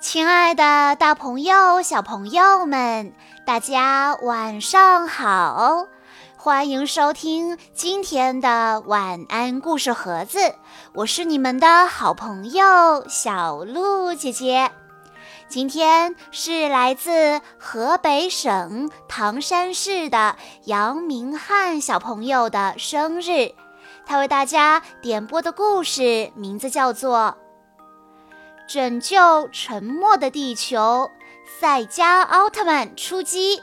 亲爱的，大朋友、小朋友们，大家晚上好！欢迎收听今天的晚安故事盒子，我是你们的好朋友小鹿姐姐。今天是来自河北省唐山市的杨明翰小朋友的生日，他为大家点播的故事名字叫做。拯救沉没的地球，赛迦奥特曼出击。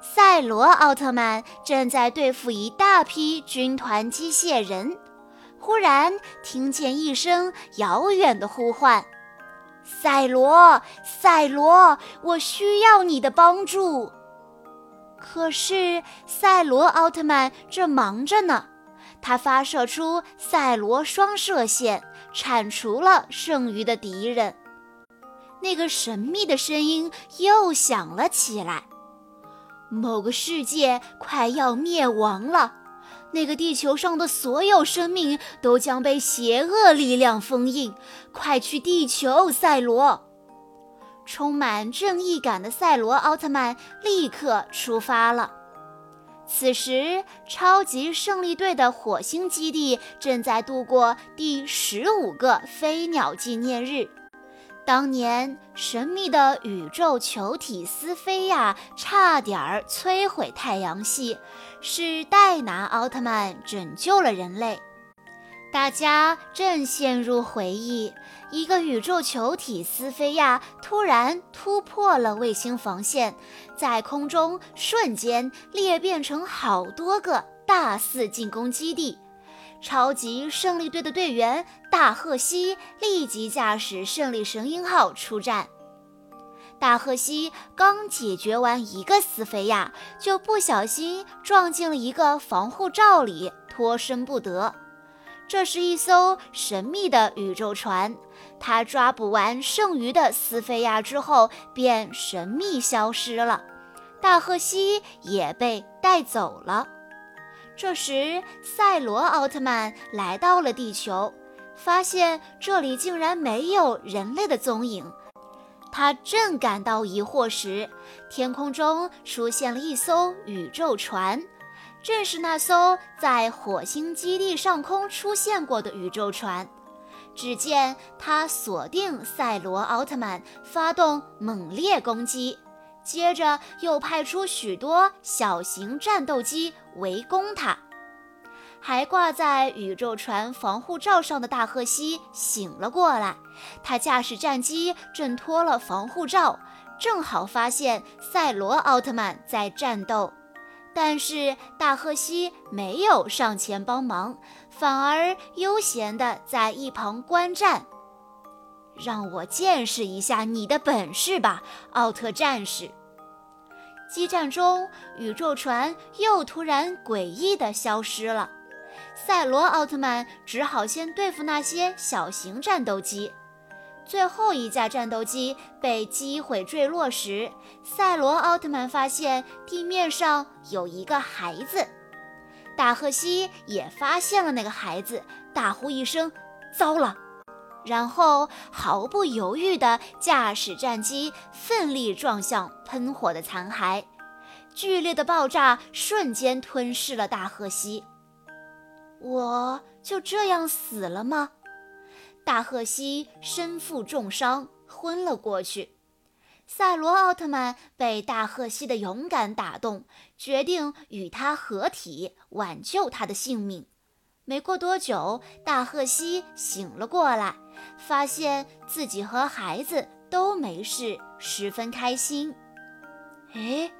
赛罗奥特曼正在对付一大批军团机械人，忽然听见一声遥远的呼唤：“赛罗，赛罗，我需要你的帮助。”可是赛罗奥特曼正忙着呢。他发射出赛罗双射线，铲除了剩余的敌人。那个神秘的声音又响了起来：“某个世界快要灭亡了，那个地球上的所有生命都将被邪恶力量封印。快去地球，赛罗！”充满正义感的赛罗奥特曼立刻出发了。此时，超级胜利队的火星基地正在度过第十五个飞鸟纪念日。当年，神秘的宇宙球体斯菲亚差点儿摧毁太阳系，是戴拿奥特曼拯救了人类。大家正陷入回忆，一个宇宙球体斯菲亚突然突破了卫星防线，在空中瞬间裂变成好多个大肆进攻基地。超级胜利队的队员大贺西立即驾驶胜利神鹰号出战。大贺西刚解决完一个斯菲亚，就不小心撞进了一个防护罩里，脱身不得。这是一艘神秘的宇宙船，他抓捕完剩余的斯菲亚之后，便神秘消失了。大赫西也被带走了。这时，赛罗奥特曼来到了地球，发现这里竟然没有人类的踪影。他正感到疑惑时，天空中出现了一艘宇宙船。正是那艘在火星基地上空出现过的宇宙船。只见他锁定赛罗奥特曼，发动猛烈攻击，接着又派出许多小型战斗机围攻他。还挂在宇宙船防护罩上的大赫西醒了过来，他驾驶战机挣脱了防护罩，正好发现赛罗奥特曼在战斗。但是大赫西没有上前帮忙，反而悠闲地在一旁观战。让我见识一下你的本事吧，奥特战士！激战中，宇宙船又突然诡异地消失了。赛罗奥特曼只好先对付那些小型战斗机。最后一架战斗机被击毁坠落时，赛罗奥特曼发现地面上有一个孩子。大赫西也发现了那个孩子，大呼一声：“糟了！”然后毫不犹豫地驾驶战机奋力撞向喷火的残骸，剧烈的爆炸瞬间吞噬了大赫西。我就这样死了吗？大赫西身负重伤，昏了过去。赛罗奥特曼被大赫西的勇敢打动，决定与他合体，挽救他的性命。没过多久，大赫西醒了过来，发现自己和孩子都没事，十分开心。哎，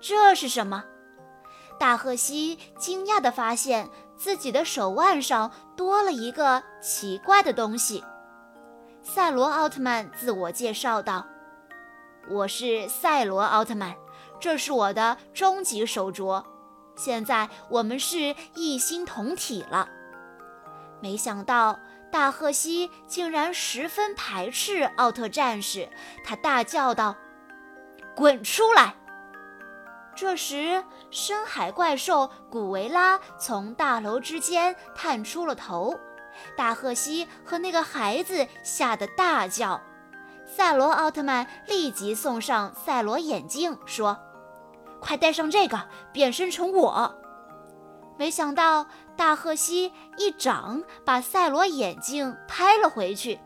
这是什么？大赫西惊讶地发现。自己的手腕上多了一个奇怪的东西。赛罗奥特曼自我介绍道：“我是赛罗奥特曼，这是我的终极手镯。现在我们是一心同体了。”没想到大赫西竟然十分排斥奥特战士，他大叫道：“滚出来！”这时，深海怪兽古维拉从大楼之间探出了头。大赫西和那个孩子吓得大叫。赛罗奥特曼立即送上赛罗眼镜，说：“快戴上这个，变身成我。”没想到大赫西一掌把赛罗眼镜拍了回去。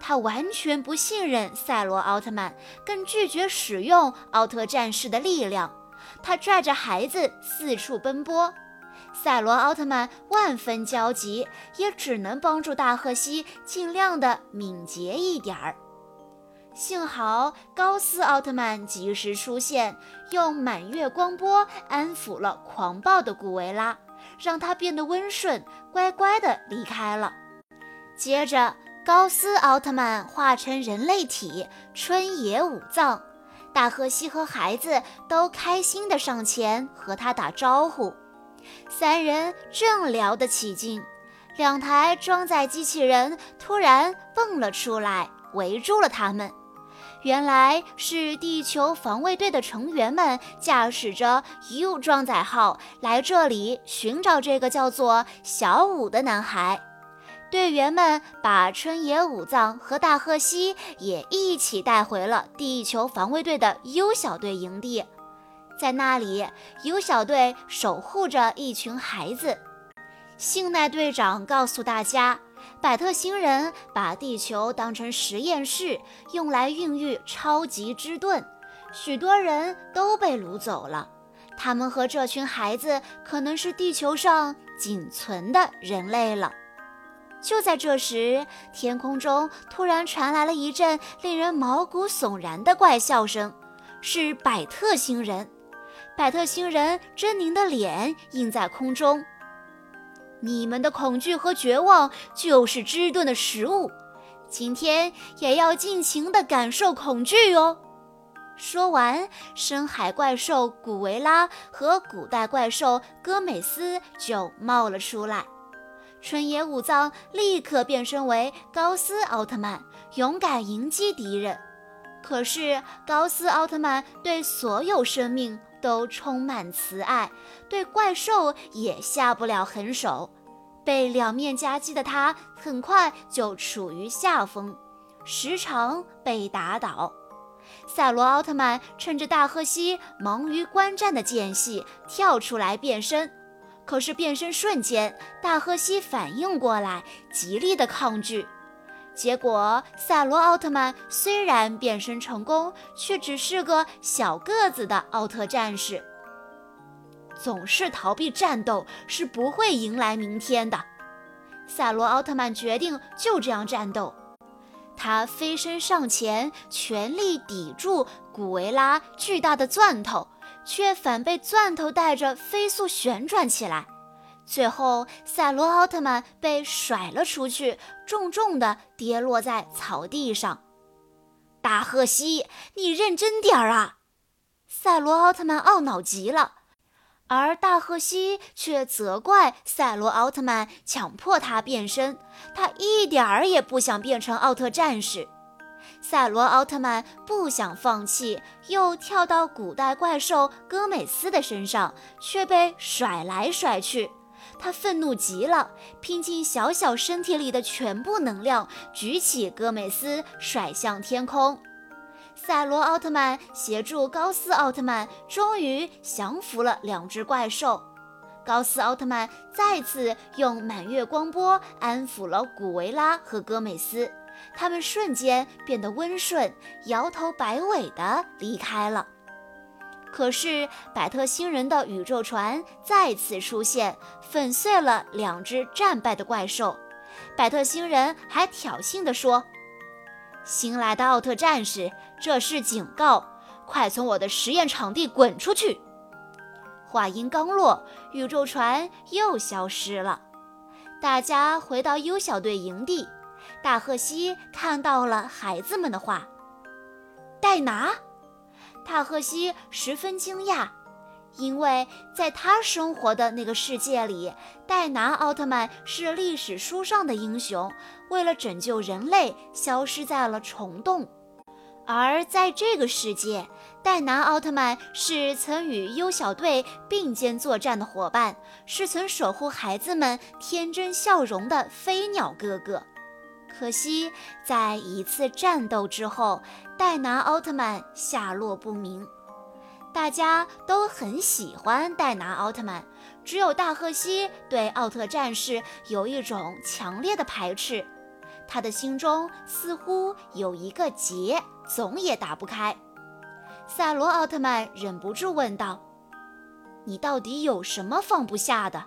他完全不信任赛罗奥特曼，更拒绝使用奥特战士的力量。他拽着孩子四处奔波。赛罗奥特曼万分焦急，也只能帮助大赫西尽量的敏捷一点儿。幸好高斯奥特曼及时出现，用满月光波安抚了狂暴的古维拉，让他变得温顺，乖乖地离开了。接着，高斯奥特曼化成人类体，春野武藏，大赫西和孩子都开心地上前和他打招呼。三人正聊得起劲，两台装载机器人突然蹦了出来，围住了他们。原来是地球防卫队的成员们驾驶着 U 装载号来这里寻找这个叫做小五的男孩。队员们把春野武藏和大贺西也一起带回了地球防卫队的 U 小队营地，在那里，U 小队守护着一群孩子。幸奈队长告诉大家。百特星人把地球当成实验室，用来孕育超级之盾，许多人都被掳走了。他们和这群孩子可能是地球上仅存的人类了。就在这时，天空中突然传来了一阵令人毛骨悚然的怪笑声，是百特星人。百特星人狰狞的脸映在空中。你们的恐惧和绝望就是芝顿的食物，今天也要尽情地感受恐惧哦。说完，深海怪兽古维拉和古代怪兽戈美斯就冒了出来。春野武藏立刻变身为高斯奥特曼，勇敢迎击敌人。可是高斯奥特曼对所有生命。都充满慈爱，对怪兽也下不了狠手。被两面夹击的他，很快就处于下风，时常被打倒。赛罗奥特曼趁着大赫西忙于观战的间隙，跳出来变身。可是变身瞬间，大赫西反应过来，极力的抗拒。结果，赛罗奥特曼虽然变身成功，却只是个小个子的奥特战士。总是逃避战斗是不会迎来明天的。赛罗奥特曼决定就这样战斗。他飞身上前，全力抵住古维拉巨大的钻头，却反被钻头带着飞速旋转起来。最后，赛罗奥特曼被甩了出去，重重地跌落在草地上。大赫西，你认真点儿啊！赛罗奥特曼懊恼极了，而大赫西却责怪赛罗奥特曼强迫他变身，他一点儿也不想变成奥特战士。赛罗奥特曼不想放弃，又跳到古代怪兽戈美斯的身上，却被甩来甩去。他愤怒极了，拼尽小小身体里的全部能量，举起戈美斯甩向天空。赛罗奥特曼协助高斯奥特曼，终于降服了两只怪兽。高斯奥特曼再次用满月光波安抚了古维拉和戈美斯，他们瞬间变得温顺，摇头摆尾地离开了。可是，百特星人的宇宙船再次出现，粉碎了两只战败的怪兽。百特星人还挑衅地说：“新来的奥特战士，这是警告，快从我的实验场地滚出去！”话音刚落，宇宙船又消失了。大家回到优小队营地，大赫西看到了孩子们的话：“戴拿。”大赫西十分惊讶，因为在他生活的那个世界里，戴拿奥特曼是历史书上的英雄，为了拯救人类，消失在了虫洞；而在这个世界，戴拿奥特曼是曾与优小队并肩作战的伙伴，是曾守护孩子们天真笑容的飞鸟哥哥。可惜，在一次战斗之后，戴拿奥特曼下落不明。大家都很喜欢戴拿奥特曼，只有大赫西对奥特战士有一种强烈的排斥。他的心中似乎有一个结，总也打不开。赛罗奥特曼忍不住问道：“你到底有什么放不下的？”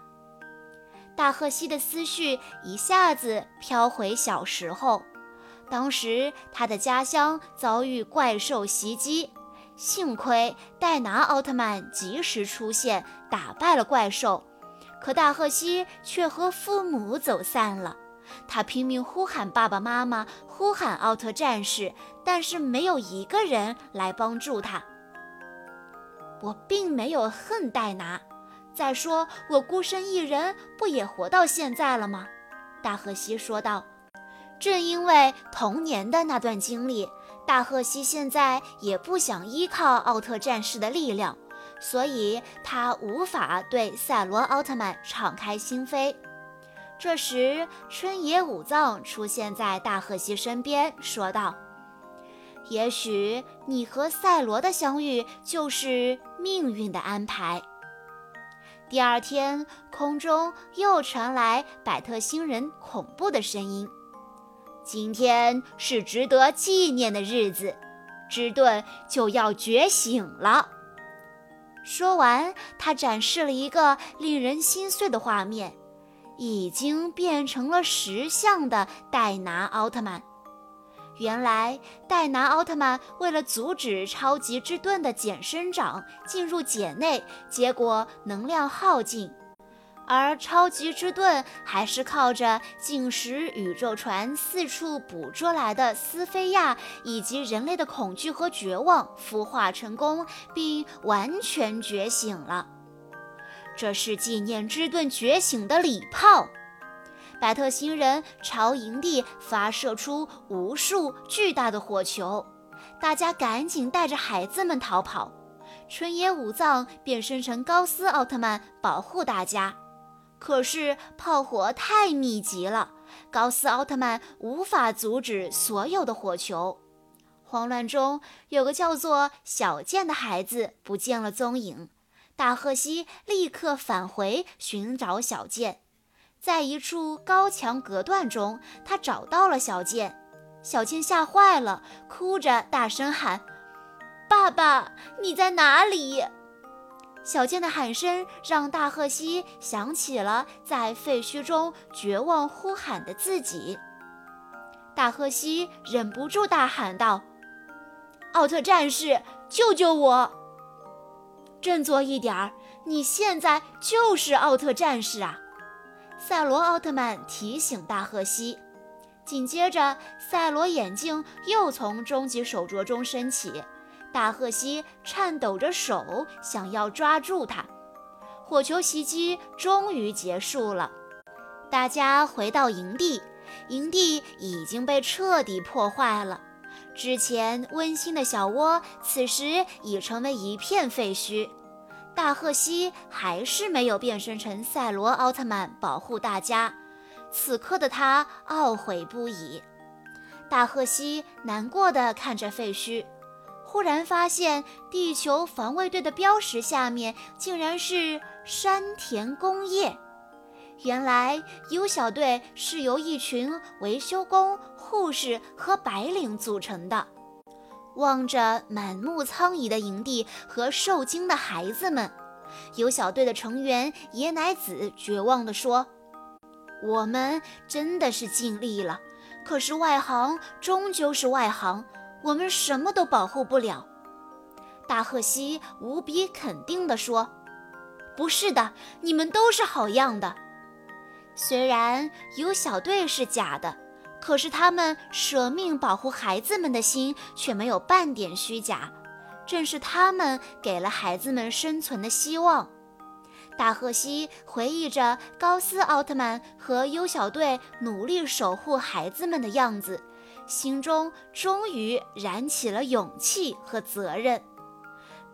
大赫西的思绪一下子飘回小时候，当时他的家乡遭遇怪兽袭击，幸亏戴拿奥特曼及时出现，打败了怪兽，可大赫西却和父母走散了。他拼命呼喊爸爸妈妈，呼喊奥特战士，但是没有一个人来帮助他。我并没有恨戴拿。再说，我孤身一人，不也活到现在了吗？大赫西说道。正因为童年的那段经历，大赫西现在也不想依靠奥特战士的力量，所以他无法对赛罗奥特曼敞开心扉。这时，春野武藏出现在大赫西身边，说道：“也许你和赛罗的相遇就是命运的安排。”第二天，空中又传来百特星人恐怖的声音：“今天是值得纪念的日子，之盾就要觉醒了。”说完，他展示了一个令人心碎的画面：已经变成了石像的戴拿奥特曼。原来，戴拿奥特曼为了阻止超级之盾的茧生长进入茧内，结果能量耗尽。而超级之盾还是靠着进食宇宙船四处捕捉来的斯菲亚以及人类的恐惧和绝望孵化成功，并完全觉醒了。这是纪念之盾觉醒的礼炮。百特星人朝营地发射出无数巨大的火球，大家赶紧带着孩子们逃跑。春野武藏变身成高斯奥特曼保护大家，可是炮火太密集了，高斯奥特曼无法阻止所有的火球。慌乱中，有个叫做小剑的孩子不见了踪影。大赫西立刻返回寻找小剑。在一处高墙隔断中，他找到了小剑。小剑吓坏了，哭着大声喊：“爸爸，你在哪里？”小剑的喊声让大赫西想起了在废墟中绝望呼喊的自己。大赫西忍不住大喊道：“奥特战士，救救我！振作一点儿，你现在就是奥特战士啊！”赛罗奥特曼提醒大赫西，紧接着，赛罗眼镜又从终极手镯中升起。大赫西颤抖着手想要抓住它。火球袭击终于结束了，大家回到营地，营地已经被彻底破坏了。之前温馨的小窝，此时已成为一片废墟。大赫西还是没有变身成赛罗奥特曼保护大家，此刻的他懊悔不已。大赫西难过的看着废墟，忽然发现地球防卫队的标识下面竟然是山田工业。原来 U 小队是由一群维修工、护士和白领组成的。望着满目苍夷的营地和受惊的孩子们，有小队的成员野乃子绝望地说：“我们真的是尽力了，可是外行终究是外行，我们什么都保护不了。”大赫西无比肯定地说：“不是的，你们都是好样的。虽然有小队是假的。”可是他们舍命保护孩子们的心却没有半点虚假，正是他们给了孩子们生存的希望。大赫西回忆着高斯奥特曼和优小队努力守护孩子们的样子，心中终于燃起了勇气和责任。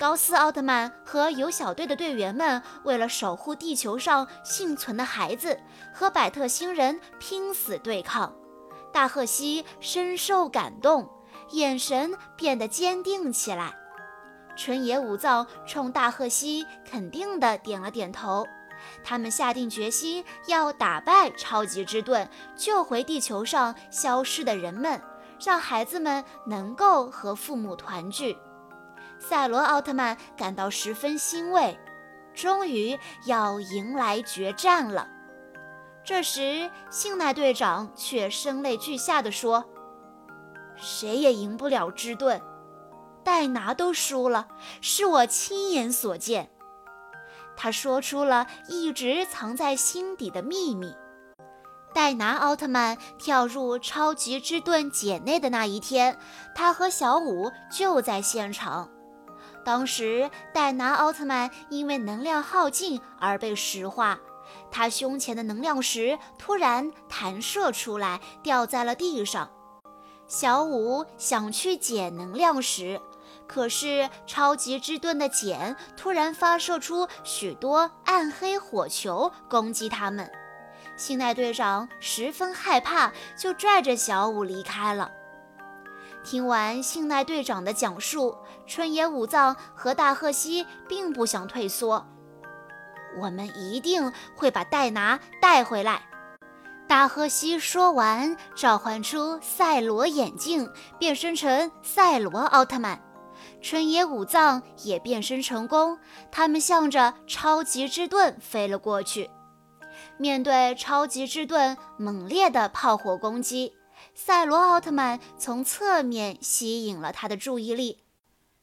高斯奥特曼和游小队的队员们为了守护地球上幸存的孩子，和百特星人拼死对抗。大赫西深受感动，眼神变得坚定起来。春野武藏冲大赫西肯定地点了点头。他们下定决心要打败超级之盾，救回地球上消失的人们，让孩子们能够和父母团聚。赛罗奥特曼感到十分欣慰，终于要迎来决战了。这时，幸奈队长却声泪俱下地说：“谁也赢不了之盾，戴拿都输了，是我亲眼所见。”他说出了一直藏在心底的秘密。戴拿奥特曼跳入超级之盾茧内的那一天，他和小五就在现场。当时，戴拿奥特曼因为能量耗尽而被石化，他胸前的能量石突然弹射出来，掉在了地上。小五想去捡能量石。可是，超级之盾的茧突然发射出许多暗黑火球，攻击他们。信奈队长十分害怕，就拽着小五离开了。听完信奈队长的讲述，春野武藏和大贺西并不想退缩。我们一定会把戴拿带回来。大贺西说完，召唤出赛罗眼镜，变身成赛罗奥特曼。春野武藏也变身成功，他们向着超级之盾飞了过去。面对超级之盾猛烈的炮火攻击，赛罗奥特曼从侧面吸引了他的注意力，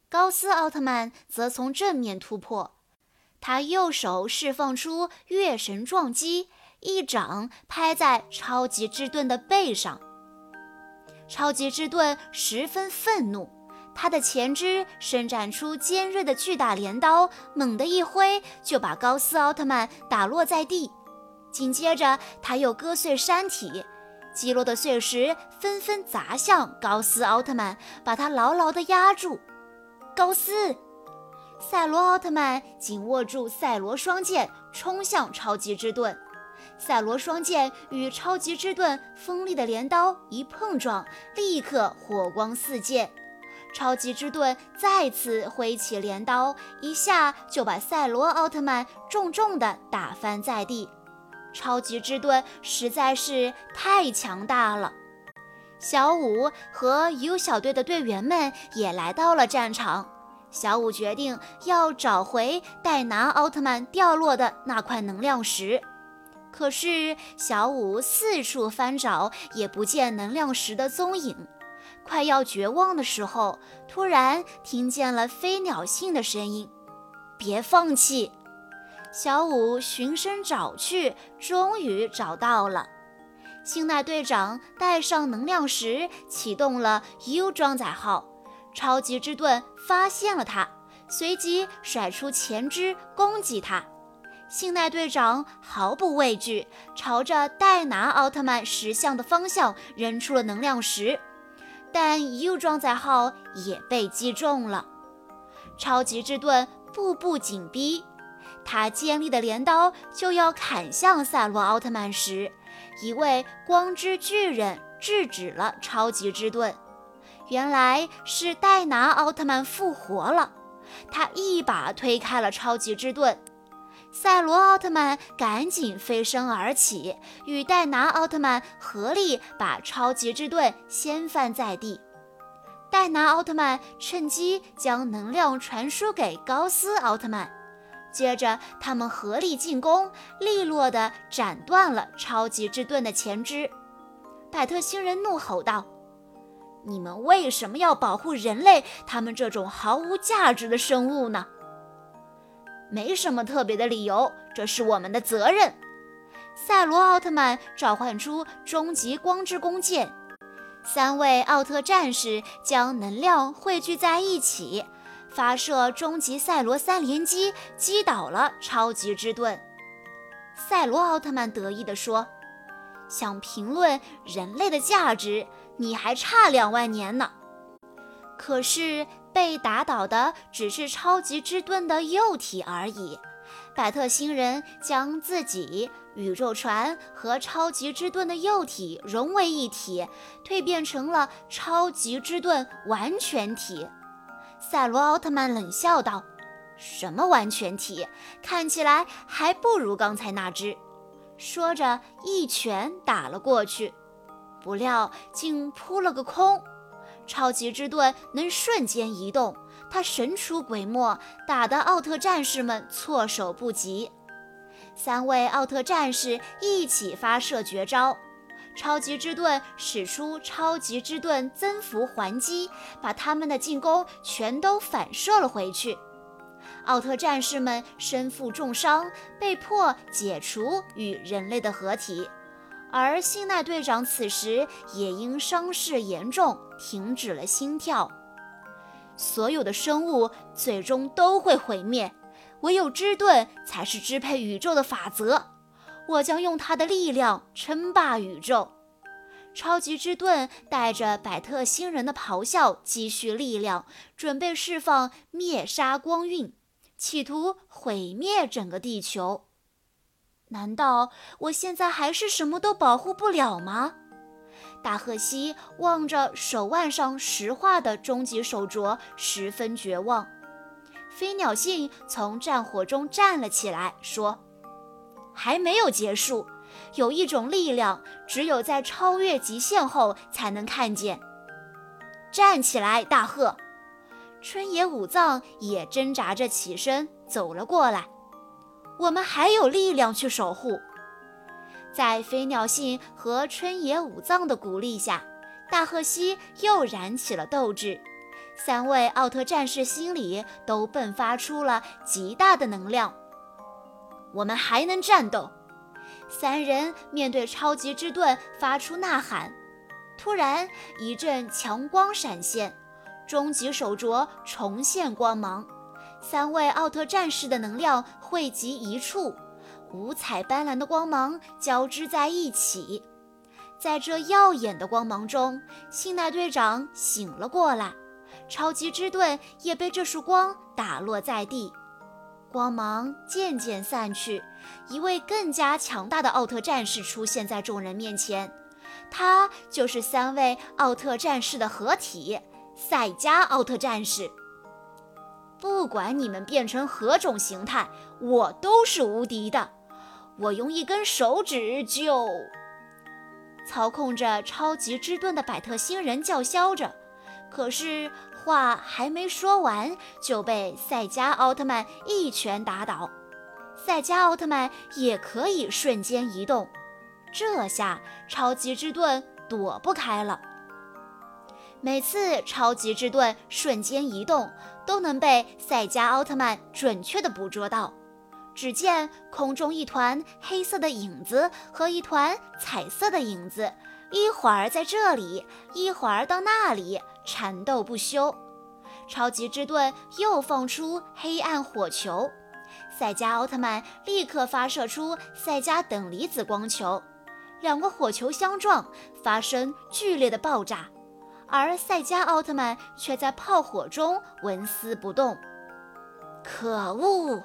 高斯奥特曼则从正面突破。他右手释放出月神撞击，一掌拍在超级之盾的背上。超级之盾十分愤怒。他的前肢伸展出尖锐的巨大镰刀，猛地一挥，就把高斯奥特曼打落在地。紧接着，他又割碎山体，击落的碎石纷纷砸向高斯奥特曼，把他牢牢地压住。高斯，赛罗奥特曼紧握住赛罗双剑，冲向超级之盾。赛罗双剑与超级之盾锋利的镰刀一碰撞，立刻火光四溅。超级之盾再次挥起镰刀，一下就把赛罗奥特曼重重地打翻在地。超级之盾实在是太强大了。小五和 U 小队的队员们也来到了战场。小五决定要找回戴拿奥特曼掉落的那块能量石，可是小五四处翻找，也不见能量石的踪影。快要绝望的时候，突然听见了飞鸟信的声音：“别放弃！”小五循声找去，终于找到了。星奈队长带上能量石，启动了 U 装载号。超级之盾发现了他，随即甩出前肢攻击他。星奈队长毫不畏惧，朝着戴拿奥特曼石像的方向扔出了能量石。但 U 装载号也被击中了，超级之盾步步紧逼，他尖利的镰刀就要砍向赛罗奥特曼时，一位光之巨人制止了超级之盾。原来是戴拿奥特曼复活了，他一把推开了超级之盾。赛罗奥特曼赶紧飞身而起，与戴拿奥特曼合力把超级之盾掀翻在地。戴拿奥特曼趁机将能量传输给高斯奥特曼，接着他们合力进攻，利落地斩断了超级之盾的前肢。百特星人怒吼道：“你们为什么要保护人类？他们这种毫无价值的生物呢？”没什么特别的理由，这是我们的责任。赛罗奥特曼召唤出终极光之弓箭，三位奥特战士将能量汇聚在一起，发射终极赛罗三连击，击倒了超级之盾。赛罗奥特曼得意地说：“想评论人类的价值，你还差两万年呢。”可是。被打倒的只是超级之盾的幼体而已，百特星人将自己、宇宙船和超级之盾的幼体融为一体，蜕变成了超级之盾完全体。赛罗奥特曼冷笑道：“什么完全体？看起来还不如刚才那只。”说着，一拳打了过去，不料竟扑了个空。超级之盾能瞬间移动。他神出鬼没，打得奥特战士们措手不及。三位奥特战士一起发射绝招，超级之盾使出超级之盾增幅还击，把他们的进攻全都反射了回去。奥特战士们身负重伤，被迫解除与人类的合体，而星奈队长此时也因伤势严重停止了心跳。所有的生物最终都会毁灭，唯有之盾才是支配宇宙的法则。我将用它的力量称霸宇宙。超级之盾带着百特星人的咆哮，积蓄力量，准备释放灭杀光晕，企图毁灭整个地球。难道我现在还是什么都保护不了吗？大赫西望着手腕上石化的终极手镯，十分绝望。飞鸟信从战火中站了起来，说：“还没有结束，有一种力量，只有在超越极限后才能看见。”站起来，大赫！春野武藏也挣扎着起身走了过来。我们还有力量去守护。在飞鸟信和春野武藏的鼓励下，大贺西又燃起了斗志。三位奥特战士心里都迸发出了极大的能量。我们还能战斗！三人面对超级之盾发出呐喊。突然，一阵强光闪现，终极手镯重现光芒。三位奥特战士的能量汇集一处。五彩斑斓的光芒交织在一起，在这耀眼的光芒中，信奈队长醒了过来，超级之盾也被这束光打落在地。光芒渐渐散去，一位更加强大的奥特战士出现在众人面前，他就是三位奥特战士的合体——赛迦奥特战士。不管你们变成何种形态，我都是无敌的。我用一根手指就操控着超级之盾的百特星人叫嚣着，可是话还没说完，就被赛迦奥特曼一拳打倒。赛迦奥特曼也可以瞬间移动，这下超级之盾躲不开了。每次超级之盾瞬间移动，都能被赛迦奥特曼准确的捕捉到。只见空中一团黑色的影子和一团彩色的影子，一会儿在这里，一会儿到那里，缠斗不休。超级之盾又放出黑暗火球，赛迦奥特曼立刻发射出赛迦等离子光球，两个火球相撞，发生剧烈的爆炸，而赛迦奥特曼却在炮火中纹丝不动。可恶！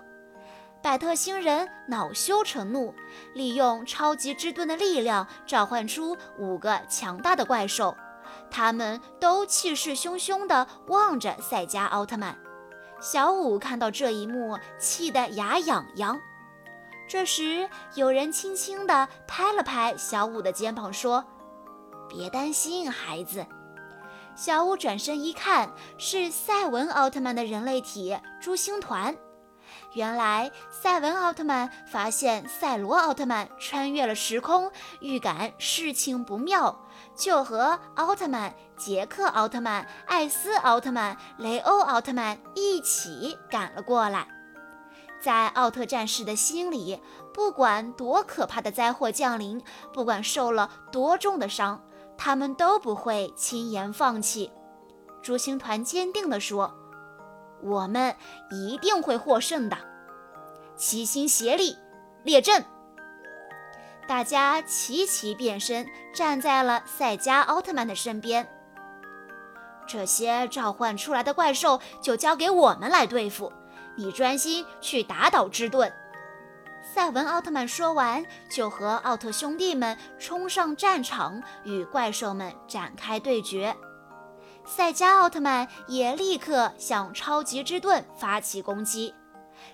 百特星人恼羞成怒，利用超级之盾的力量召唤出五个强大的怪兽，他们都气势汹汹地望着赛迦奥特曼。小五看到这一幕，气得牙痒痒。这时，有人轻轻地拍了拍小五的肩膀，说：“别担心，孩子。”小五转身一看，是赛文奥特曼的人类体珠星团。原来赛文奥特曼发现赛罗奥特曼穿越了时空，预感事情不妙，就和奥特曼、杰克奥特曼、艾斯奥特曼、雷欧奥特曼一起赶了过来。在奥特战士的心里，不管多可怕的灾祸降临，不管受了多重的伤，他们都不会轻言放弃。珠星团坚定地说。我们一定会获胜的！齐心协力，列阵！大家齐齐变身，站在了赛迦奥特曼的身边。这些召唤出来的怪兽就交给我们来对付，你专心去打倒之盾。”赛文奥特曼说完，就和奥特兄弟们冲上战场，与怪兽们展开对决。赛迦奥特曼也立刻向超级之盾发起攻击，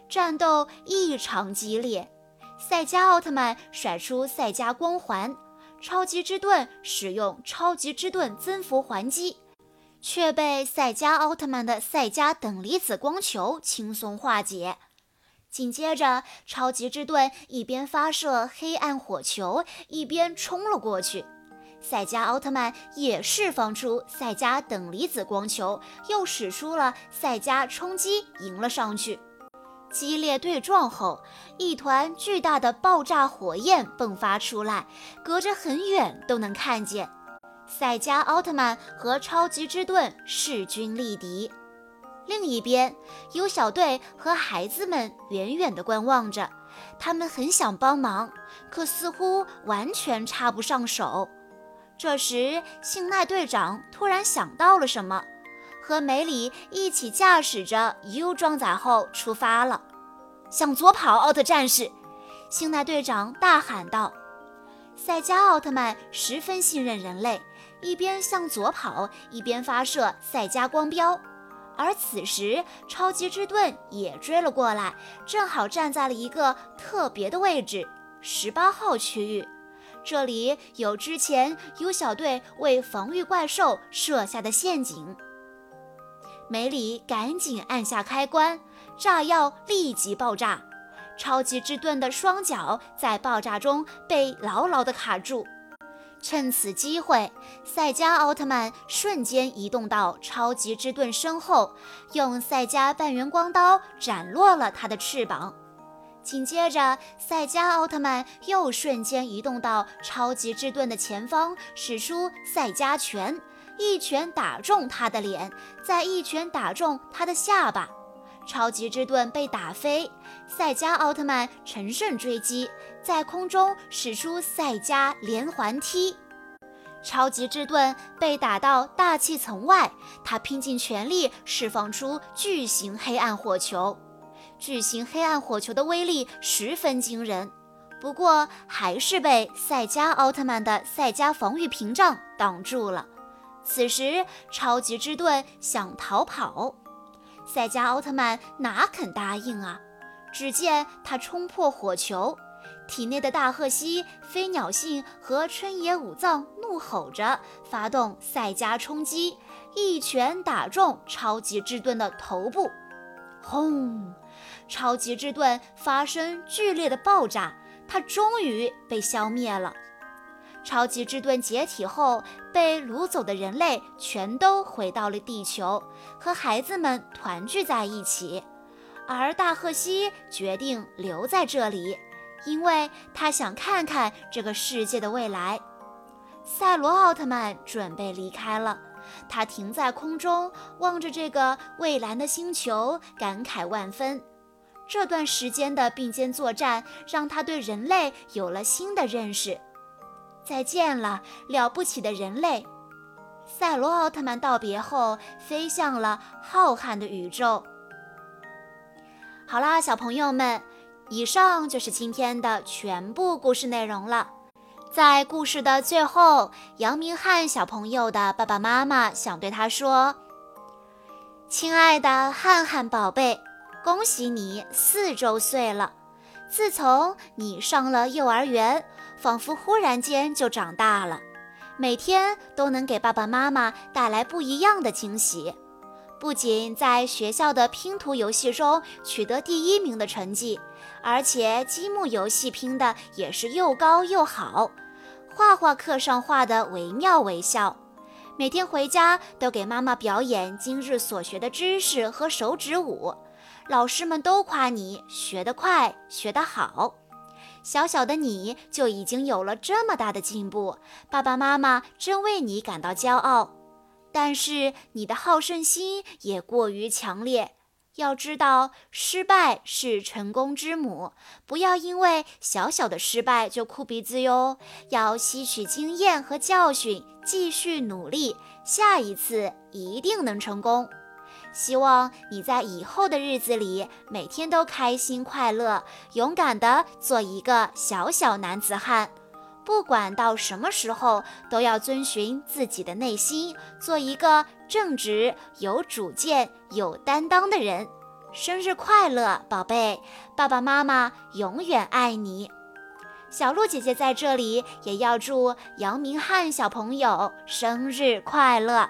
战斗异常激烈。赛迦奥特曼甩出赛迦光环，超级之盾使用超级之盾增幅还击，却被赛迦奥特曼的赛迦等离子光球轻松化解。紧接着，超级之盾一边发射黑暗火球，一边冲了过去。赛迦奥特曼也释放出赛迦等离子光球，又使出了赛迦冲击，迎了上去。激烈对撞后，一团巨大的爆炸火焰迸发出来，隔着很远都能看见。赛迦奥特曼和超级之盾势均力敌。另一边，有小队和孩子们远远地观望着，他们很想帮忙，可似乎完全插不上手。这时，幸奈队长突然想到了什么，和梅里一起驾驶着 U 装载后出发了。向左跑，奥特战士！星奈队长大喊道。赛迦奥特曼十分信任人类，一边向左跑，一边发射赛迦光标。而此时，超级之盾也追了过来，正好站在了一个特别的位置——十八号区域。这里有之前 U 小队为防御怪兽设下的陷阱。梅里赶紧按下开关，炸药立即爆炸。超级之盾的双脚在爆炸中被牢牢地卡住。趁此机会，赛迦奥特曼瞬间移动到超级之盾身后，用赛迦半圆光刀斩落了他的翅膀。紧接着，赛迦奥特曼又瞬间移动到超级之盾的前方，使出赛迦拳，一拳打中他的脸，再一拳打中他的下巴。超级之盾被打飞，赛迦奥特曼乘胜追击，在空中使出赛迦连环踢。超级之盾被打到大气层外，他拼尽全力释放出巨型黑暗火球。巨型黑暗火球的威力十分惊人，不过还是被赛迦奥特曼的赛迦防御屏障挡住了。此时，超级之盾想逃跑。赛迦奥特曼哪肯答应啊！只见他冲破火球，体内的大贺西、飞鸟信和春野武藏怒吼着发动赛迦冲击，一拳打中超级之盾的头部，轰！超级之盾发生剧烈的爆炸，它终于被消灭了。超级之盾解体后，被掳走的人类全都回到了地球，和孩子们团聚在一起。而大赫西决定留在这里，因为他想看看这个世界的未来。赛罗奥特曼准备离开了，他停在空中，望着这个蔚蓝的星球，感慨万分。这段时间的并肩作战，让他对人类有了新的认识。再见了，了不起的人类！赛罗奥特曼道别后，飞向了浩瀚的宇宙。好啦，小朋友们，以上就是今天的全部故事内容了。在故事的最后，杨明翰小朋友的爸爸妈妈想对他说：“亲爱的翰翰宝贝，恭喜你四周岁了。自从你上了幼儿园。”仿佛忽然间就长大了，每天都能给爸爸妈妈带来不一样的惊喜。不仅在学校的拼图游戏中取得第一名的成绩，而且积木游戏拼的也是又高又好。画画课上画的惟妙惟肖，每天回家都给妈妈表演今日所学的知识和手指舞，老师们都夸你学得快，学得好。小小的你就已经有了这么大的进步，爸爸妈妈真为你感到骄傲。但是你的好胜心也过于强烈。要知道，失败是成功之母，不要因为小小的失败就哭鼻子哟。要吸取经验和教训，继续努力，下一次一定能成功。希望你在以后的日子里每天都开心快乐，勇敢的做一个小小男子汉。不管到什么时候，都要遵循自己的内心，做一个正直、有主见、有担当的人。生日快乐，宝贝！爸爸妈妈永远爱你。小鹿姐姐在这里也要祝杨明翰小朋友生日快乐。